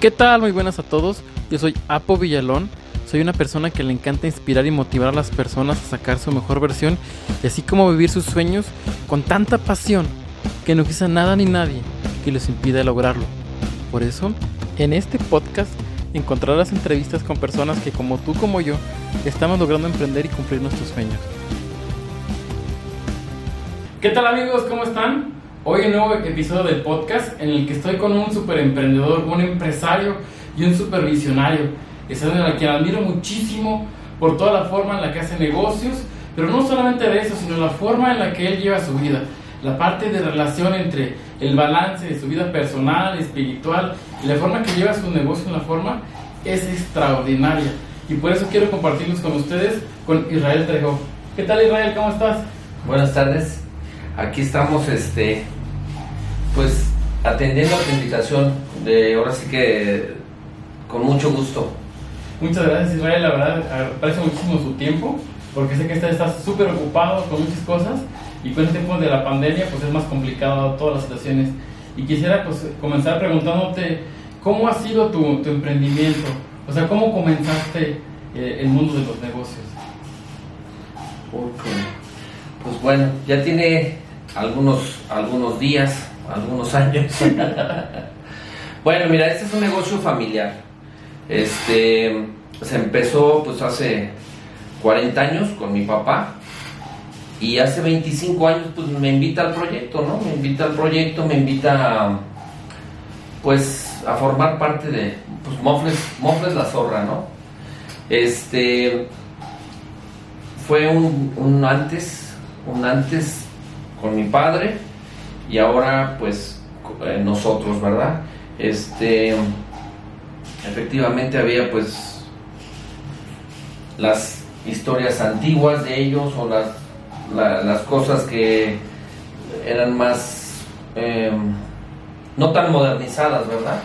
¿Qué tal? Muy buenas a todos. Yo soy Apo Villalón. Soy una persona que le encanta inspirar y motivar a las personas a sacar su mejor versión y así como vivir sus sueños con tanta pasión que no quizá nada ni nadie que les impida lograrlo. Por eso, en este podcast encontrarás entrevistas con personas que como tú como yo estamos logrando emprender y cumplir nuestros sueños. ¿Qué tal amigos? ¿Cómo están? Hoy un nuevo episodio del podcast en el que estoy con un super emprendedor, un empresario y un super visionario. Es a quien admiro muchísimo por toda la forma en la que hace negocios, pero no solamente de eso, sino la forma en la que él lleva su vida. La parte de relación entre el balance de su vida personal, espiritual y la forma que lleva su negocio en la forma es extraordinaria. Y por eso quiero compartirlos con ustedes con Israel Trejo. ¿Qué tal Israel? ¿Cómo estás? Buenas tardes aquí estamos, este, pues, atendiendo a tu invitación de ahora sí que con mucho gusto. Muchas gracias Israel, la verdad aprecio muchísimo su tiempo, porque sé que estás súper ocupado con muchas cosas y con el tiempo de la pandemia pues es más complicado todas las situaciones. Y quisiera pues comenzar preguntándote cómo ha sido tu, tu emprendimiento, o sea, cómo comenzaste eh, el mundo de los negocios. Pues bueno, ya tiene algunos, algunos días, algunos años. bueno, mira, este es un negocio familiar. Este se empezó pues hace 40 años con mi papá y hace 25 años pues me invita al proyecto, ¿no? Me invita al proyecto, me invita pues a formar parte de pues Mofles, Mofles la Zorra, ¿no? Este fue un, un antes, un antes con mi padre y ahora pues eh, nosotros, ¿verdad? Este, efectivamente había pues las historias antiguas de ellos o las, las cosas que eran más em, no tan modernizadas, ¿verdad?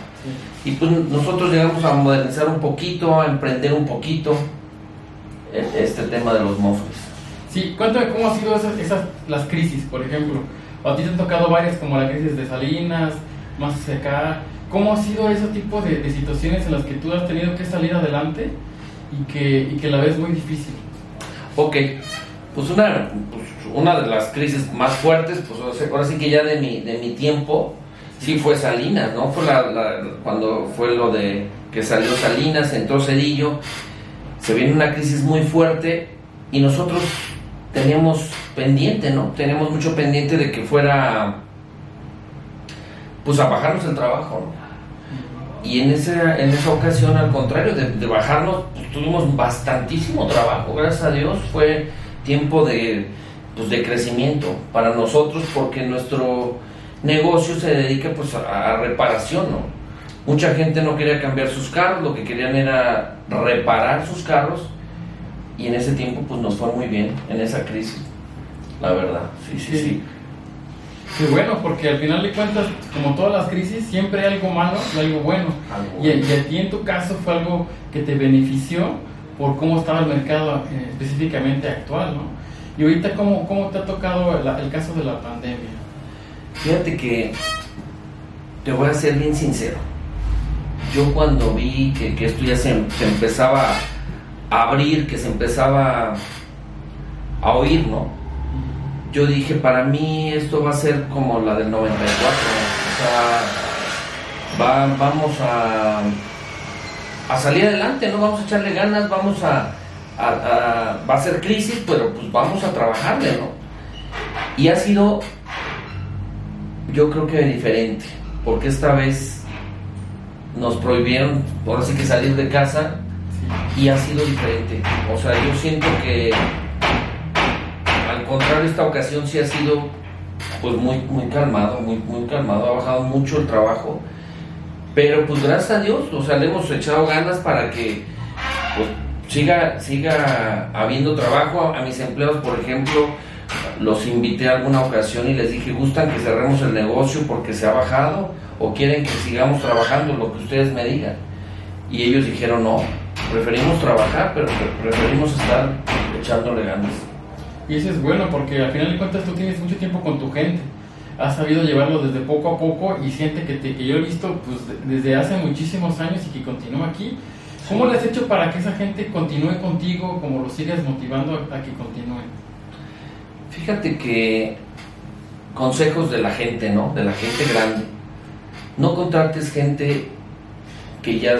Y pues nosotros llegamos a modernizar un poquito, a emprender un poquito e, este tema de los mofles. Sí, cuéntame cómo han sido esas, las crisis, por ejemplo. A ti te han tocado varias, como la crisis de Salinas, más hacia acá. ¿Cómo ha sido ese tipo de, situaciones en las que tú has tenido que salir adelante y que, y que la ves muy difícil? Ok, pues una, pues una de las crisis más fuertes, pues ahora sí que ya de mi, de mi tiempo, sí fue Salinas, ¿no? Fue la, cuando fue lo de que salió Salinas, entró Cedillo, se viene una crisis muy fuerte y nosotros teníamos pendiente, ¿no? Teníamos mucho pendiente de que fuera, pues a bajarnos el trabajo, ¿no? Y en esa, en esa ocasión, al contrario, de, bajarnos, pues, tuvimos bastantísimo trabajo, gracias a Dios, fue tiempo de, pues, de crecimiento para nosotros porque nuestro negocio se dedica pues a, a reparación, ¿no? Mucha gente no quería cambiar sus carros, lo que querían era reparar sus carros y en ese tiempo pues nos fue muy bien en esa crisis, la verdad, sí, sí, sí. Qué bueno, porque al final de cuentas, como todas las crisis, siempre hay algo malo y algo bueno. y, a ti en tu caso fue algo que te benefició por cómo estaba el mercado eh, específicamente actual, ¿no? Y ahorita, ¿cómo, cómo te ha tocado el, caso de la pandemia? Fíjate que te voy a ser bien sincero. Yo cuando vi que, que esto ya se, se empezaba abrir, que se empezaba a oír, ¿no? Yo dije, para mí esto va a ser como la del 94, o sea, vamos a, a salir adelante, ¿no? Vamos a echarle ganas, vamos a, va a ser crisis, pero pues vamos a trabajarle, ¿no? Y ha sido, yo creo que diferente, porque esta vez nos prohibieron, por así que salir de casa, y ha sido diferente. O sea, yo siento que al contrario esta ocasión sí ha sido pues muy muy calmado, muy muy calmado, ha bajado mucho el trabajo. Pero pues gracias a Dios, o sea, le hemos echado ganas para que pues, siga siga habiendo trabajo a mis empleados, por ejemplo, los invité a alguna ocasión y les dije, "¿Gustan que cerremos el negocio porque se ha bajado o quieren que sigamos trabajando lo que ustedes me digan?" Y ellos dijeron, "No, preferimos trabajar, pero preferimos estar echándole ganas. Y eso es bueno porque al final de cuentas tú tienes mucho tiempo con tu gente. has sabido llevarlo desde poco a poco y siente que, te, que yo he visto pues, desde hace muchísimos años y que continúa aquí. ¿Cómo le has hecho para que esa gente continúe contigo, como lo sigas motivando a, que continúe? Fíjate que consejos de la gente, ¿no? De la gente grande. No contrates gente que ya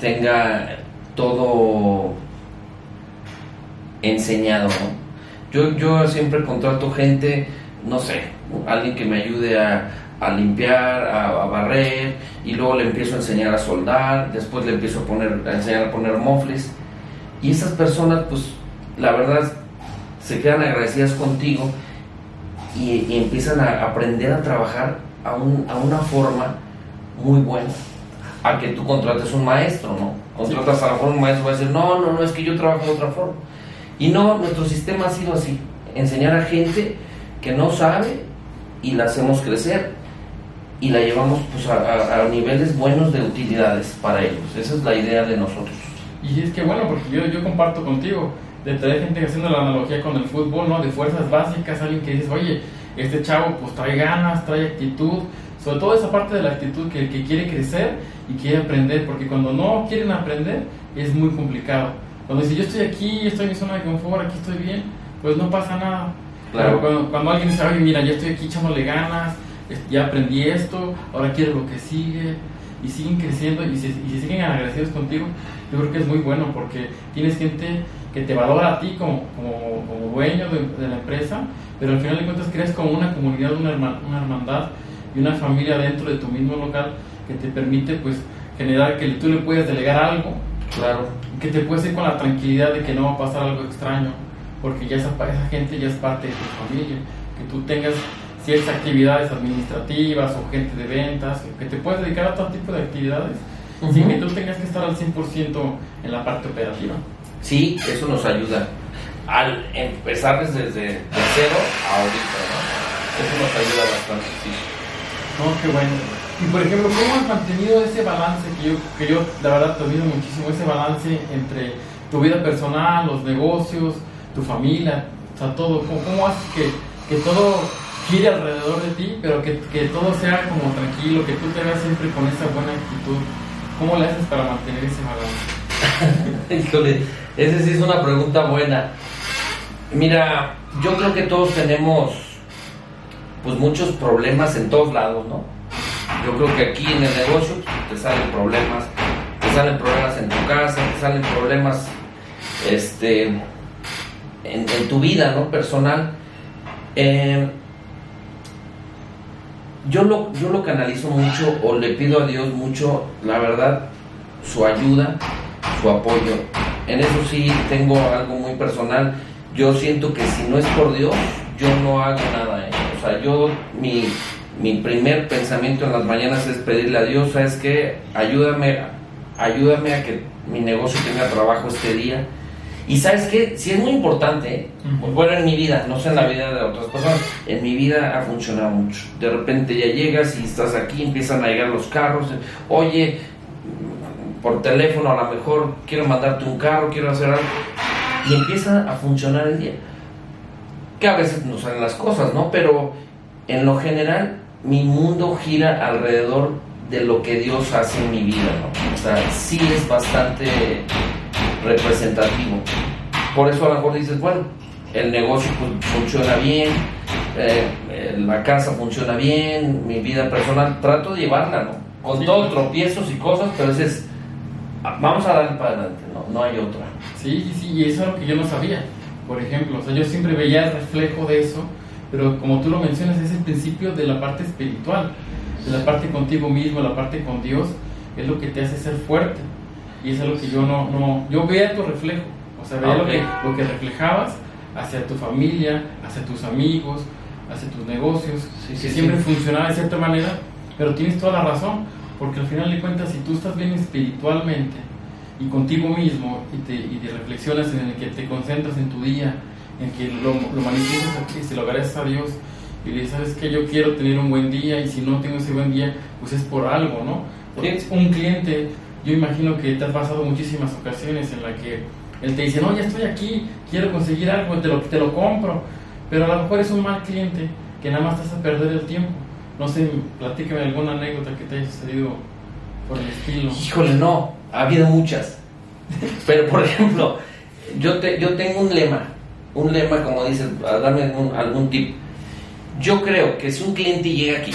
tenga todo enseñado, ¿no? Yo, yo siempre contrato gente, no sé, alguien que me ayude a, limpiar, a, barrer, y luego le empiezo a enseñar a soldar, después le empiezo a, poner, a enseñar a poner mofles. Y esas personas, pues, la verdad, se quedan agradecidas contigo y, empiezan a aprender a trabajar a, a una forma muy buena a que tú contrates un maestro, ¿no? Contratas a lo mejor un maestro va a decir, no, no, no, es que yo trabajo de otra forma. Y no, nuestro sistema ha sido así, enseñar a gente que no sabe y la hacemos crecer y la llevamos pues, a, niveles buenos de utilidades para ellos. Esa es la idea de nosotros. Y es que bueno, porque yo, yo comparto contigo, de traer gente haciendo la analogía con el fútbol, ¿no? De fuerzas básicas, alguien que dice, oye, este chavo pues trae ganas, trae actitud, sobre todo esa parte de la actitud que, que quiere crecer y quiere aprender, porque cuando no quieren aprender es muy complicado. Cuando dice yo estoy aquí, estoy en mi zona de confort, aquí estoy bien, pues no pasa nada. Claro. Pero cuando, alguien dice, oye, mira, ya estoy aquí echándole ganas, ya aprendí esto, ahora quiero lo que sigue, y siguen creciendo y se, y siguen agradecidos contigo, yo creo que es muy bueno porque tienes gente que te valora a ti como, como, como dueño de, la empresa, pero al final de cuentas creas como una comunidad, una, una hermandad y una familia dentro de tu mismo local que te permite pues generar que tú le puedes delegar algo, claro, que te puedes ir con la tranquilidad de que no va a pasar algo extraño, porque ya esa, esa gente ya es parte de tu familia, que tú tengas ciertas actividades administrativas o gente de ventas, que te puedes dedicar a todo tipo de actividades sin que tú tengas que estar al 100% en la parte operativa. Sí, eso nos ayuda. Al empezar desde, cero a ahorita, ¿no? Eso nos ayuda bastante, sí. No, qué bueno. Y por ejemplo, ¿cómo has mantenido ese balance que yo, que yo la verdad te admiro muchísimo, ese balance entre tu vida personal, los negocios, tu familia, o sea, todo? ¿Cómo, cómo haces que, que todo gire alrededor de ti, pero que, que, todo sea como tranquilo, que tú te veas siempre con esa buena actitud? ¿Cómo le haces para mantener ese balance? Híjole, esa sí es una pregunta buena. Mira, yo creo que todos tenemos pues muchos problemas en todos lados, ¿no? Yo creo que aquí en el negocio te salen problemas, te salen problemas en tu casa, te salen problemas este, en, tu vida, ¿no? Personal. Eh, yo, lo, yo lo canalizo mucho o le pido a Dios mucho, la verdad, su ayuda, su apoyo. En eso sí tengo algo muy personal. Yo siento que si no es por Dios, yo no hago nada. ¿eh? O sea, yo, mi, mi primer pensamiento en las mañanas es pedirle a Dios, ¿sabes qué? Ayúdame, ayúdame a que mi negocio tenga trabajo este día. Y sabes qué, sí es muy importante, ¿eh? bueno en mi vida, no sé en la vida de otras personas, en mi vida ha funcionado mucho. De repente ya llegas y estás aquí, empiezan a llegar los carros, oye, por teléfono a lo mejor quiero mandarte un carro, quiero hacer algo, y empieza a funcionar el día. Que a veces no salen las cosas, ¿no? Pero en lo general mi mundo gira alrededor de lo que Dios hace en mi vida, ¿no? O sea, sí es bastante representativo. Por eso a lo mejor dices, bueno, el negocio pues, funciona bien, eh, eh, la casa funciona bien, mi vida personal, trato de llevarla, ¿no? Con todos tropiezos y cosas, pero dices, ah, vamos a darle para adelante, ¿no? No hay otra. Sí, sí, sí, y eso es lo que yo no sabía, por ejemplo, o sea, yo siempre veía el reflejo de eso pero como tú lo mencionas, es el principio de la parte espiritual, de la parte contigo mismo, la parte con Dios, es lo que te hace ser fuerte. Y es algo que yo no, no yo veía tu reflejo, o sea, veía lo, que, lo que reflejabas hacia tu familia, hacia tus amigos, hacia tus negocios, que siempre funcionaba de cierta manera, pero tienes toda la razón, porque al final de cuentas, si tú estás bien espiritualmente y contigo mismo y te, y te reflexionas en el que te concentras en tu día, en que lo, lo manifiestas a Cristo lo agradezco a Dios y le dices, ¿sabes que Yo quiero tener un buen día y si no tengo ese buen día, pues es por algo, ¿no? Porque un cliente, yo imagino que te has pasado muchísimas ocasiones en la que él te dice, no, ya estoy aquí, quiero conseguir algo, te lo, te lo compro, pero a lo mejor es un mal cliente que nada más te hace perder el tiempo. No sé, platícame alguna anécdota que te haya sucedido por el estilo. Híjole, no, ha habido muchas. Pero, por ejemplo, yo, te, yo tengo un lema, un lema, como dices, a darme algún, algún tip. Yo creo que si un cliente llega aquí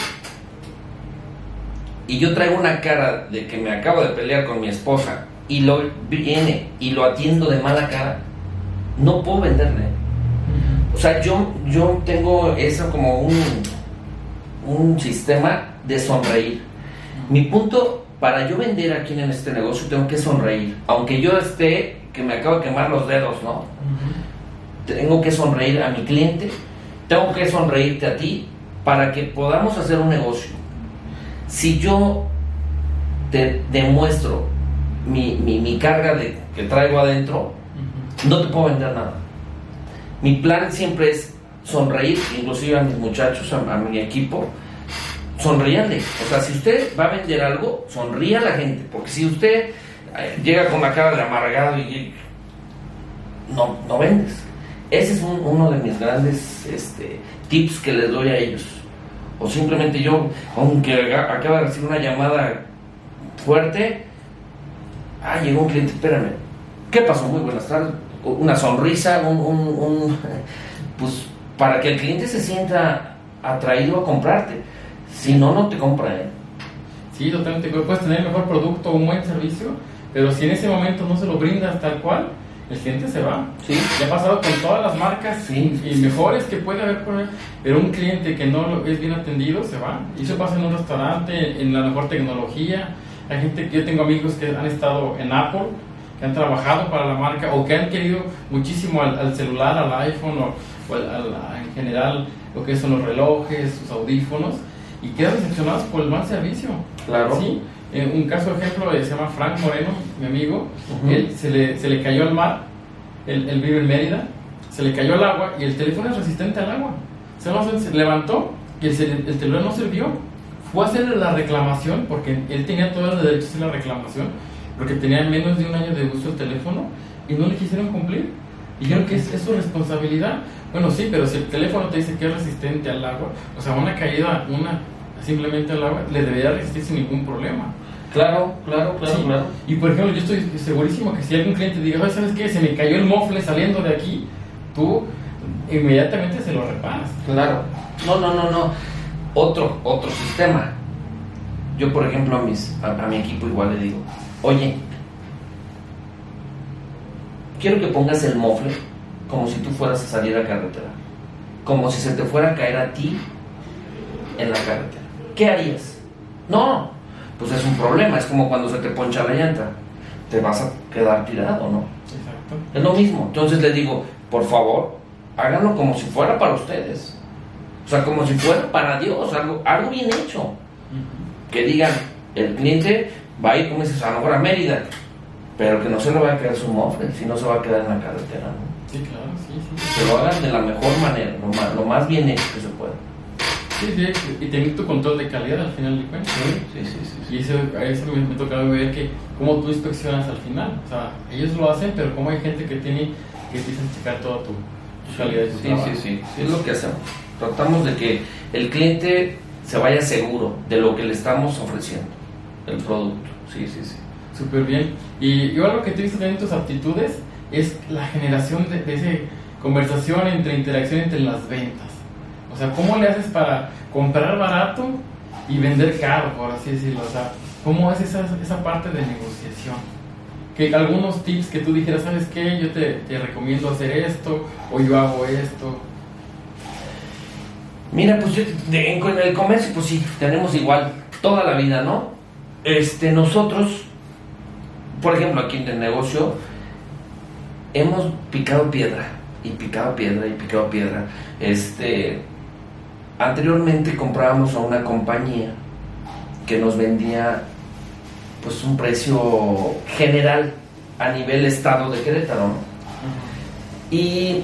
y yo traigo una cara de que me acabo de pelear con mi esposa y lo viene y lo atiendo de mala cara, no puedo venderle. O sea, yo, yo tengo eso como un, un sistema de sonreír. Mi punto para yo vender aquí en este negocio tengo que sonreír. Aunque yo esté, que me acabo de quemar los dedos, ¿no? Tengo que sonreír a mi cliente, tengo que sonreírte a ti para que podamos hacer un negocio. Si yo te demuestro mi, mi, mi carga de, que traigo adentro, no te puedo vender nada. Mi plan siempre es sonreír, inclusive a mis muchachos, a, a mi equipo, sonríanle. O sea, si usted va a vender algo, sonría a la gente. Porque si usted eh, llega con la cara de amargado y no, no vendes. Ese es un- uno de mis grandes este, tips que les doy a ellos. O simplemente yo, aunque acaba de recibir una llamada fuerte, ah, llegó un cliente, espérame. ¿Qué pasó? Muy buenas tardes. Una sonrisa, un- un- pues para que el cliente se sienta atraído a comprarte. Si no, no te compra, ¿eh? Sí, totalmente. Puedes tener el mejor producto o un buen servicio, pero si en ese momento no se lo brindas tal cual, el cliente se va. Sí. Ya ha pasado con todas las marcas Sí, y sí, mejores que puede haber pero un cliente que no es bien atendido se va. Y eso pasa en un restaurante, en la mejor tecnología. Hay gente que yo tengo amigos que han estado en Apple, que han trabajado para la marca o que han querido muchísimo al, al celular, al iPhone o, o al- al- en general lo que son los relojes, sus audífonos y quedan decepcionados por el mal servicio. Claro. Sí, eh, un caso ejemplo eh, se llama Frank Moreno, mi amigo. Ujú. Él se le, se le cayó al mar, él, él vive en Mérida, se le cayó al agua y el teléfono es resistente al agua. Se, levantó y el, el teléfono no sirvió. Fue a hacerle la reclamación porque él tenía todo el derecho a hacer la reclamación porque tenía menos de un año de uso el teléfono y no le quisieron cumplir. Y yo creo que es, es su responsabilidad. Bueno, sí, pero si el teléfono te dice que es resistente al agua, o sea, una caída, una simplemente al agua, le debería resistir sin ningún problema. Claro, claro, claro, Sí. claro. Y por ejemplo, yo estoy segurísimo que si algún cliente diga, "Oye, ¿sabes qué? Se me cayó el mofle saliendo de aquí, tú inmediatamente se lo reparas. Claro. No, no, no, no. Otro, otro sistema. Yo, por ejemplo, a, mis, a, a mi equipo igual le digo, oye, quiero que pongas el mofle como si tú fueras a salir a carretera. Como si se te fuera a caer a ti en la carretera. ¿Qué harías? No, pues es un problema. Es como cuando se te poncha la llanta. Te vas a quedar tirado, ¿no? Exacto. Es lo mismo. Entonces les digo, por favor, háganlo como si fuera para ustedes. O sea, como si fuera para Dios, algo, algo bien hecho. Que digan, el cliente va a ir, como dices, a lo mejor a Mérida, pero que no se le va a quedar su mofle, si no se va a quedar en la carretera. ¿no? Sí, claro, sí, sí. Que lo hagan de la mejor manera, lo más, lo más bien hecho que se pueda. Sí, sí, y tener tu control de calidad al final de cuentas. sí, sí, sí. Y eso, a eso me, me toca ver que cómo tú inspeccionas al final. O sea, ellos lo hacen, pero como hay gente que tiene que empiezan a checar toda tu, tu calidad de tu Sí, trabajo. sí, sí, sí, es lo que hacemos. Tratamos de que el cliente se vaya seguro de lo que le estamos ofreciendo, el producto. Sí, sí, sí. Súper bien. Y yo algo que te he visto también en tus aptitudes es la generación de, de esa conversación entre interacción entre las ventas. O sea, ¿cómo le haces para comprar barato y vender caro, por así decirlo? O sea, ¿cómo es esa, esa parte de negociación? Que algunos tips que tú dijeras, ¿sabes qué? Yo te, te recomiendo hacer esto o yo hago esto. Mira, pues yo, en el comercio, pues sí, tenemos igual toda la vida, ¿no? Este, nosotros, por ejemplo, aquí en el negocio, hemos picado piedra, y picado piedra, y picado piedra. Este, anteriormente comprábamos a una compañía que nos vendía, pues, un precio general a nivel estado de Querétaro, ¿no? Y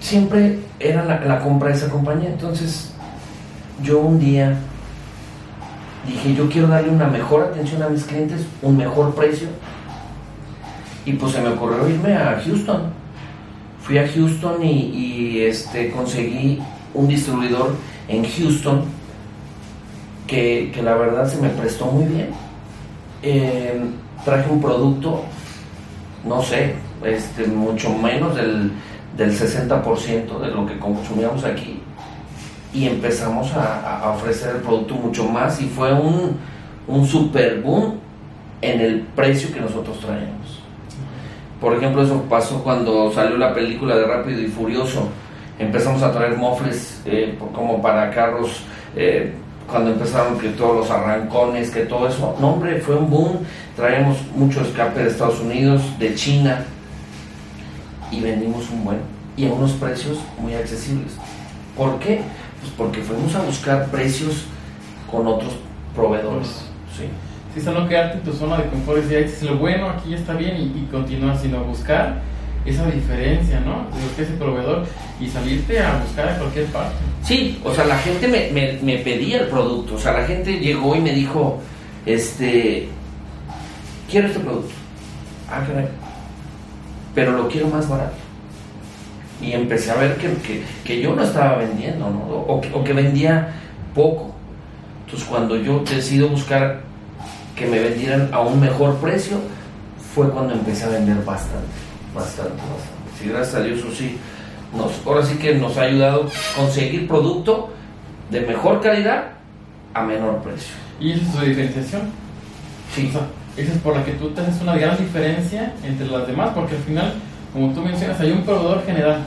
siempre era la, la compra de esa compañía. Entonces, yo un día dije, yo quiero darle una mejor atención a mis clientes, un mejor precio. Y pues se me ocurrió irme a Houston. Fui a Houston y, este, conseguí un distribuidor en Houston que, que la verdad se me prestó muy bien. Eh, traje un producto, no sé, este, mucho menos del, del 60% de lo que consumíamos aquí y empezamos a, ofrecer el producto mucho más y fue un, un super boom en el precio que nosotros traemos. Por ejemplo, eso pasó cuando salió la película de Rápido y Furioso. Empezamos a traer mofles eh, como para carros, eh, cuando empezaron que todos los arrancones, que todo eso. No, hombre, fue un boom. Traemos mucho escape de Estados Unidos, de China, y vendimos un buen, y a unos precios muy accesibles. ¿Por qué? Pues porque fuimos a buscar precios con otros proveedores. Sí. Sí, o no quedarte en tu zona de confort y decir, lo bueno aquí está bien y, y continúas, sino buscar esa diferencia, ¿no? De lo que es el proveedor y salirte a buscar a cualquier parte. Sí, o sea, la gente me, me, me pedía el producto, o sea, la gente llegó y me dijo, este, quiero este producto. Ah, caray. Pero lo quiero más barato. Y empecé a ver que, que, que yo no estaba vendiendo, ¿no? O, o que vendía poco. Entonces, cuando yo decido buscar que me vendieran a un mejor precio, fue cuando empecé a vender bastante, bastante, bastante. Sí, gracias a Dios, eso sí, nos, ahora sí que nos ha ayudado a conseguir producto de mejor calidad a menor precio. Y esa es su diferenciación. Sí. O sea, esa es por la que tú tienes una gran diferencia entre las demás, porque al final, como tú mencionas, hay un proveedor general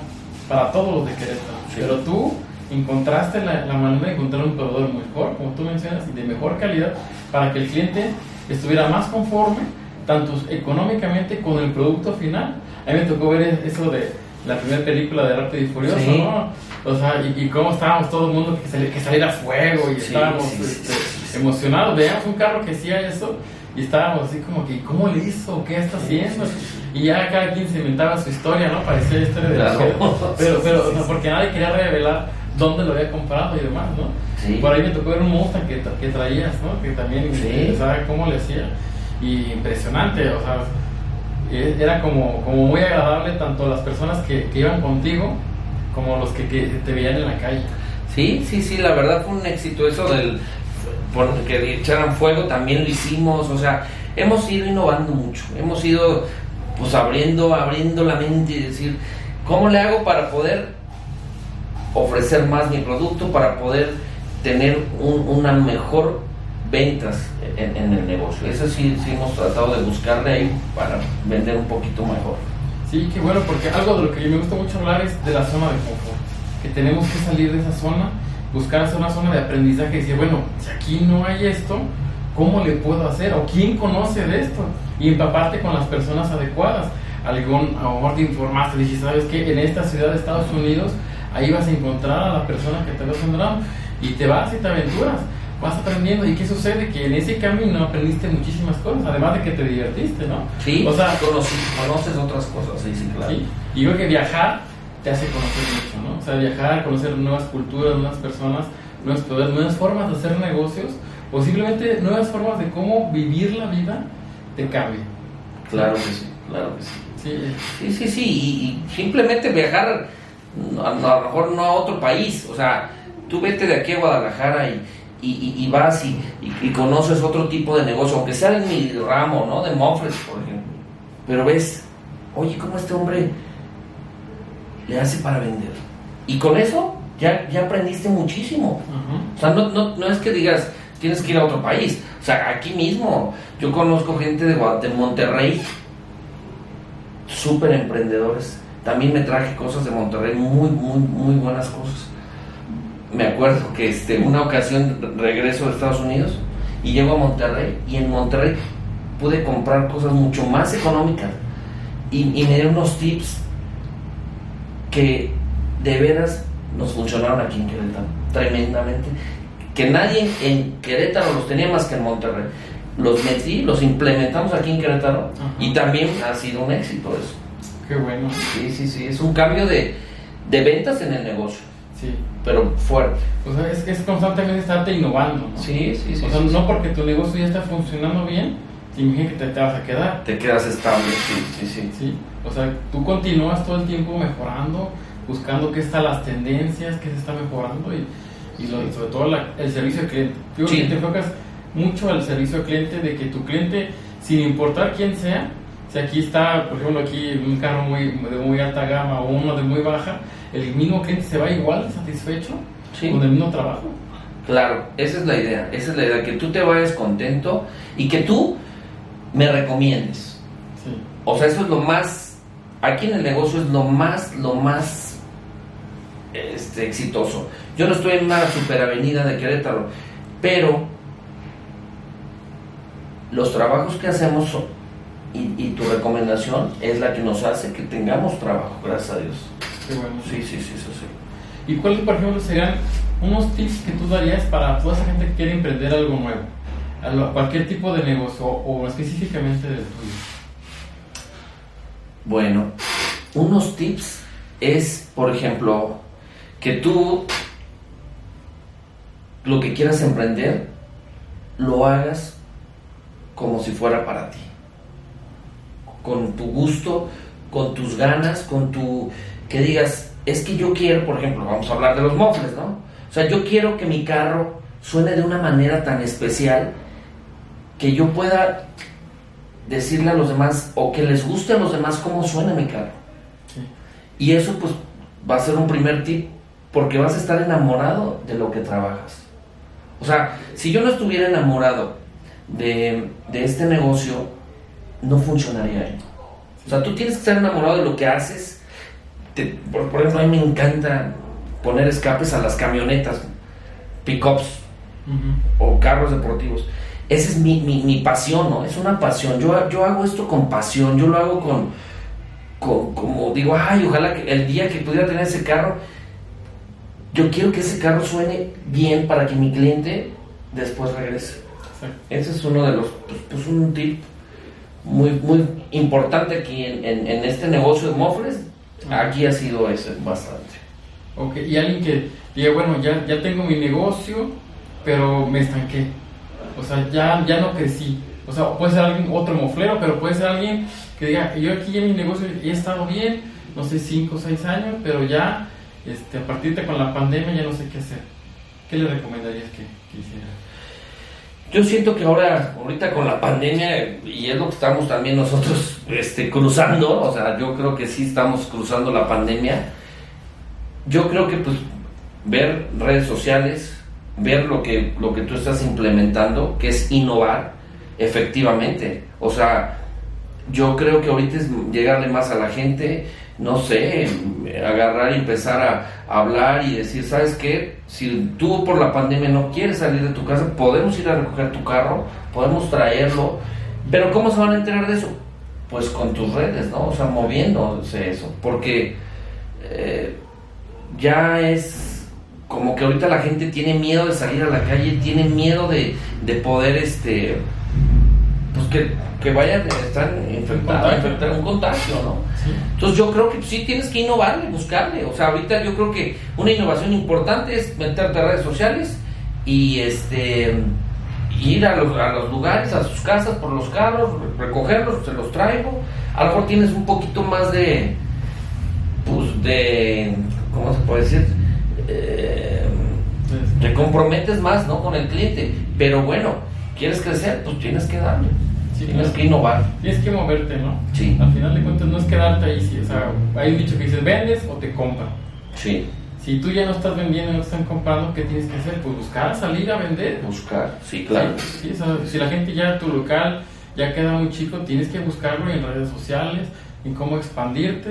para todos los de Querétaro, Sí. pero tú encontraste la, la manera de encontrar un proveedor mejor, como tú mencionas, y de mejor calidad, para que el cliente estuviera más conforme, tanto económicamente con el producto final. A mí me tocó ver eso de la primera película de Rápido y Furioso, Sí. ¿no? O sea, y, y cómo estábamos todo el mundo que, sali- que saliera fuego y Sí, estábamos este, emocionados. Veíamos un carro que hacía eso y estábamos así como que, ¿cómo le hizo? ¿Qué está haciendo? Y ya cada quien se inventaba su historia, ¿no? Parecía la historia de la Claro. Pero, pero, o sea, porque nadie quería revelar dónde lo había comprado y demás, ¿no? Sí. Por ahí me tocó ver un Mustang que, que traías, ¿no? Que también Sí. sabía cómo le hacía. Y impresionante, o sea, e- era como, como muy agradable tanto las personas que, que iban contigo como los que, que te veían en la calle. Sí, sí, sí, la verdad fue un éxito eso del que echaran fuego, también lo hicimos, o sea, hemos ido innovando mucho, hemos ido pues abriendo, abriendo la mente y decir, ¿cómo le hago para poder ofrecer más mi producto, para poder tener un- una mejor ventas en, el negocio? Eso sí, sí hemos tratado de buscarle ahí para vender un poquito mejor. Sí, qué bueno, porque algo de lo que me gusta mucho hablar es de la zona de confort. Que tenemos que salir de esa zona, buscar hacer una zona de aprendizaje y decir, bueno, si aquí no hay esto, ¿cómo le puedo hacer? ¿O quién conoce de esto? Y empaparte con las personas adecuadas. Algún, a lo mejor te informaste, dijiste, ¿sabes qué? En esta ciudad de Estados Unidos, ahí vas a encontrar a la persona que te va sembrando y te vas y te aventuras. Vas aprendiendo. ¿Y qué sucede? Que en ese camino aprendiste muchísimas cosas, además de que te divertiste, ¿no? Sí, O sea, conocí- conoces otras cosas, sí, sí, claro. ¿sí? Y creo que viajar te hace conocer mucho, ¿no? O sea, viajar, conocer nuevas culturas, nuevas personas, nuevos poderes, nuevas formas de hacer negocios, o simplemente nuevas formas de cómo vivir la vida te cambia. Claro que sí, claro que sí. Sí, Sí, sí, y, y simplemente viajar, a lo mejor no a otro país, o sea, tú vete de aquí a Guadalajara y, y, vas y, y- y conoces otro tipo de negocio, aunque sea en mi ramo, ¿no? De Mofres, por ejemplo. Pero ves, oye, ¿cómo este hombre le hace para vender? Y con eso ya, ya aprendiste muchísimo. O sea, no, no, no es que digas, tienes que ir a otro país. O sea, aquí mismo. Yo conozco gente de, de Monterrey, súper emprendedores. También me traje cosas de Monterrey, muy, muy, muy buenas cosas. Me acuerdo que este, una ocasión regreso de Estados Unidos y llego a Monterrey y en Monterrey pude comprar cosas mucho más económicas y, y me dieron unos tips que de veras nos funcionaron aquí en Querétaro, tremendamente. Que nadie en Querétaro los tenía más que en Monterrey. Los metí, los implementamos aquí en Querétaro Ajá. y también ha sido un éxito eso. Qué bueno. Sí, sí, sí, es un cambio de, de ventas en el negocio, Sí. pero fuerte. O sea, es, es constantemente estarte innovando, ¿no? Sí, sí, sí. O sea, sí, no sí. porque tu negocio ya está funcionando bien, te imagina que te, te vas a quedar. Te quedas estable, sí, sí, sí. ¿sí? O sea, tú continúas todo el tiempo mejorando, buscando qué están las tendencias, qué se está mejorando y, y sobre todo el servicio al cliente. Yo que te enfocas mucho al servicio al cliente, de que tu cliente, sin importar quién sea, si aquí está, por ejemplo, aquí un carro muy, de muy alta gama o uno de muy baja, el mismo cliente se va igual satisfecho con el mismo trabajo. Claro, esa es la idea, esa es la idea, que tú te vayas contento y que tú me recomiendes. O sea, eso es lo más, aquí en el negocio es lo más, lo más este, exitoso. Yo no estoy en una superavenida de Querétaro, pero los trabajos que hacemos y, tu recomendación es la que nos hace que tengamos trabajo, gracias a Dios. Qué bueno. Sí, sí, sí, eso sí. ¿Y cuáles, por ejemplo, serían unos tips que tú darías para toda esa gente que quiere emprender algo nuevo? A cualquier tipo de negocio o específicamente del tuyo. Bueno, unos tips es, por ejemplo, que tú lo que quieras emprender, lo hagas como si fuera para ti. Con tu gusto, con tus ganas, con tu... que digas, es que yo quiero, por ejemplo, vamos a hablar de los mofles, ¿no? O sea, yo quiero que mi carro suene de una manera tan especial que yo pueda decirle a los demás o que les guste a los demás cómo suena mi carro. Y eso pues va a ser un primer tip porque vas a estar enamorado de lo que trabajas. O sea, si yo no estuviera enamorado de, este negocio, no funcionaría. O sea, tú tienes que estar enamorado de lo que haces. por, por, ejemplo, a mí me encanta poner escapes a las camionetas, pickups o carros deportivos. Esa es mi, mi, pasión, ¿no? Es una pasión. Yo, yo hago esto con pasión, yo lo hago con, con, como digo, ay, ojalá que el día que pudiera tener ese carro, yo quiero que ese carro suene bien para que mi cliente después regrese. Ese es uno de los, pues, pues, un tip muy, muy importante aquí en, en, este negocio de mofles. Aquí ha sido ese bastante. Ok, y alguien que diga, bueno, ya, ya tengo mi negocio, pero me estanqué o sea, ya, ya no crecí. O sea, puede ser alguien, otro moflero, pero puede ser alguien que diga, yo aquí en mi negocio he estado bien, no sé, 5 o 6 años, pero ya, este, a partir de con la pandemia ya no sé qué hacer. ¿Qué le recomendarías que, que hiciera? Yo siento que ahora, ahorita con la pandemia, y es lo que estamos también nosotros este, cruzando, o sea, yo creo que sí estamos cruzando la pandemia. Yo creo que pues ver redes sociales, ver lo que, lo que tú estás implementando, que es innovar efectivamente. O sea, yo creo que ahorita es llegarle más a la gente, no sé, agarrar y empezar a, hablar y decir, ¿sabes qué? Si tú por la pandemia no quieres salir de tu casa, podemos ir a recoger tu carro, podemos traerlo, pero ¿cómo se van a enterar de eso? Pues con tus redes, ¿no? O sea, moviéndose eso, porque eh, ya es como que ahorita la gente tiene miedo de salir a la calle, tiene miedo de, de poder, este, pues que, que vayan, están infectados, infectar un contagio, ¿no? Entonces yo creo que sí tienes que innovarle, buscarle, o sea, ahorita yo creo que una innovación importante es meterte a redes sociales y este ir a los, a los lugares, a sus casas por los carros, recogerlos, se los traigo, a lo mejor tienes un poquito más de, pues de, ¿cómo se puede decir? Eh, te comprometes más ¿no? con el cliente. Pero bueno, quieres crecer, pues tienes que darle. tienes que innovar. Tienes que moverte, ¿no? Sí. Al final de cuentas no es quedarte ahí. O sea, hay un dicho que dice, vendes o te compran. Sí. Si tú ya no estás vendiendo no están comprando, ¿qué tienes que hacer? Pues buscar, salir a vender. Buscar, sí, claro. si la gente ya, tu local ya queda muy chico, tienes que buscarlo en redes sociales, en cómo expandirte,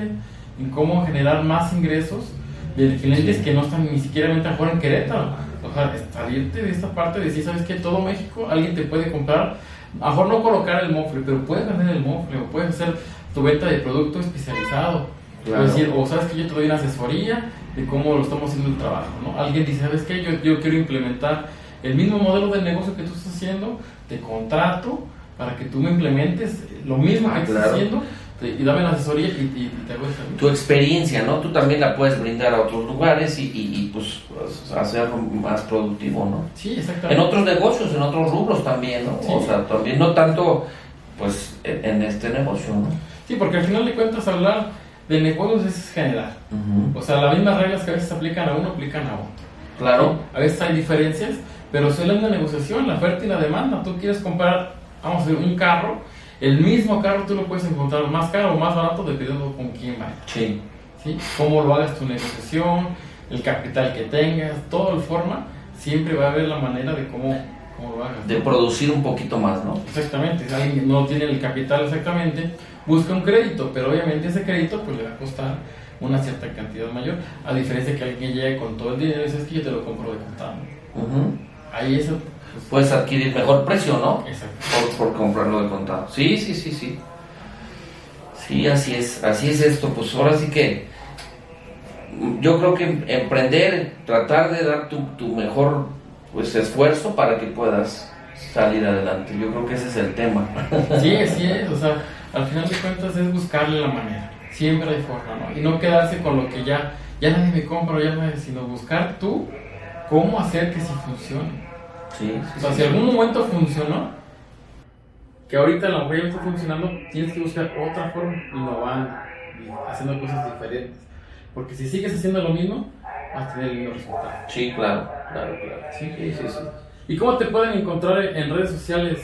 en cómo generar más ingresos de clientes que no están ni siquiera en Querétaro. O sea, salirte de esta parte de decir, ¿sabes que Todo México, alguien te puede comprar, a mejor no colocar el mofle, pero puedes vender el mofle o puedes hacer tu venta de producto especializado. O decir, o sabes que yo te doy una asesoría de cómo lo estamos haciendo el trabajo, ¿no? Alguien dice, ¿sabes qué? Yo, yo quiero implementar el mismo modelo de negocio que tú estás haciendo, te contrato para que tú me implementes lo mismo que estás haciendo y dame la asesoría y, te hago Tu experiencia, ¿no? Tú también la puedes brindar a otros lugares y, y, pues, pues hacerlo más productivo, ¿no? Sí, exactamente. En otros negocios, en otros rubros también, ¿no? O sea, también no tanto, pues, en, este negocio, ¿no? Sí, porque al final de cuentas hablar de negocios es general. Ujú. O sea, las mismas reglas que a veces aplican a uno, aplican a otro. Claro. A veces hay diferencias, pero suele una negociación, la oferta y la demanda. Tú quieres comprar, vamos a decir, un carro, el mismo carro tú lo puedes encontrar más caro o más barato dependiendo con quién vaya. Sí. ¿sí? Cómo lo hagas tu negociación, el capital que tengas, todo el forma, siempre va a haber la manera de cómo, cómo lo hagas. De producir un poquito más, ¿no? Exactamente, si alguien no tiene el capital exactamente, busca un crédito, pero obviamente ese crédito pues le va a costar una cierta cantidad mayor, a diferencia que alguien llegue con todo el dinero y dice, es que yo te lo compro de contado. Ujú. Ahí eso, pues, Puedes adquirir mejor precio, ¿no? exacto. Por, por comprarlo de contado. Sí, sí, sí, sí. Sí, así es, así es esto. Pues ahora sí que yo creo que em- emprender, tratar de dar tu, tu mejor pues esfuerzo para que puedas salir adelante. Yo creo que ese es el tema. Sí, así es, o sea, al final de cuentas es buscarle la manera, siempre hay forma, ¿no? Y no quedarse con lo que ya, ya nadie me compra, ya nadie, sino buscar tú cómo hacer que sí funcione. Sí, O sea, si algún momento funcionó, que ahorita a lo mejor ya no está funcionando, tienes que buscar otra forma, innovando, y haciendo cosas diferentes. Porque si sigues haciendo lo mismo, vas a tener el mismo resultado. sí, claro, claro, claro. Sí, sí, sí. ¿Y cómo te pueden encontrar en redes sociales?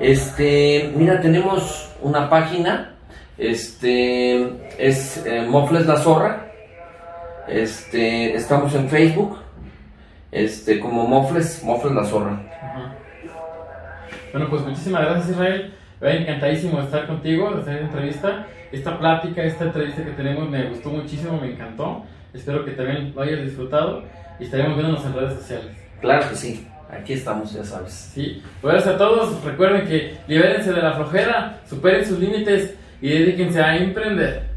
Este, mira, tenemos una página, este, es eh, Mofles La Zorra, este, estamos en Facebook, este, como Mofles, Mofles La Zorra. Ajá. Bueno, pues muchísimas gracias Israel. Me encantadísimo de estar contigo, de hacer esta entrevista. Esta plática, esta entrevista que tenemos me gustó muchísimo, me encantó. Espero que también lo hayas disfrutado y estaremos viéndonos en redes sociales. Claro que sí, aquí estamos, ya sabes. Sí, pues gracias a todos. Recuerden que libérense de la flojera, superen sus límites y dedíquense a emprender.